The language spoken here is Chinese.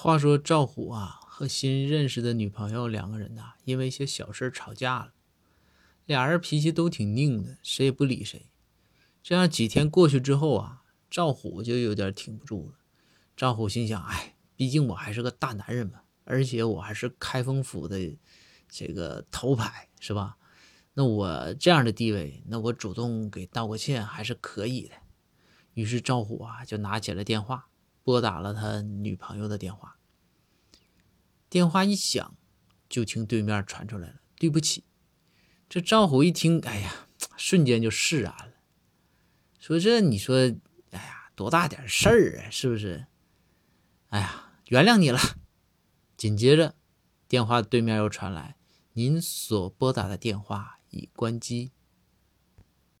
话说赵虎啊和新认识的女朋友两个人呐，因为一些小事吵架了。俩人脾气都挺拧的，谁也不理谁。这样几天过去之后啊，赵虎就有点挺不住了。赵虎心想：哎，毕竟我还是个大男人嘛，而且我还是开封府的这个头牌，是吧？那我这样的地位，那我主动给道个歉还是可以的。于是赵虎啊就拿起了电话。拨打了他女朋友的电话，电话一响，就听对面传出来了：“对不起。”这赵虎一听，哎呀，瞬间就释然了，说：“这你说，哎呀，多大点事儿啊，是不是？哎呀，原谅你了。”紧接着，电话对面又传来：“您所拨打的电话已关机。”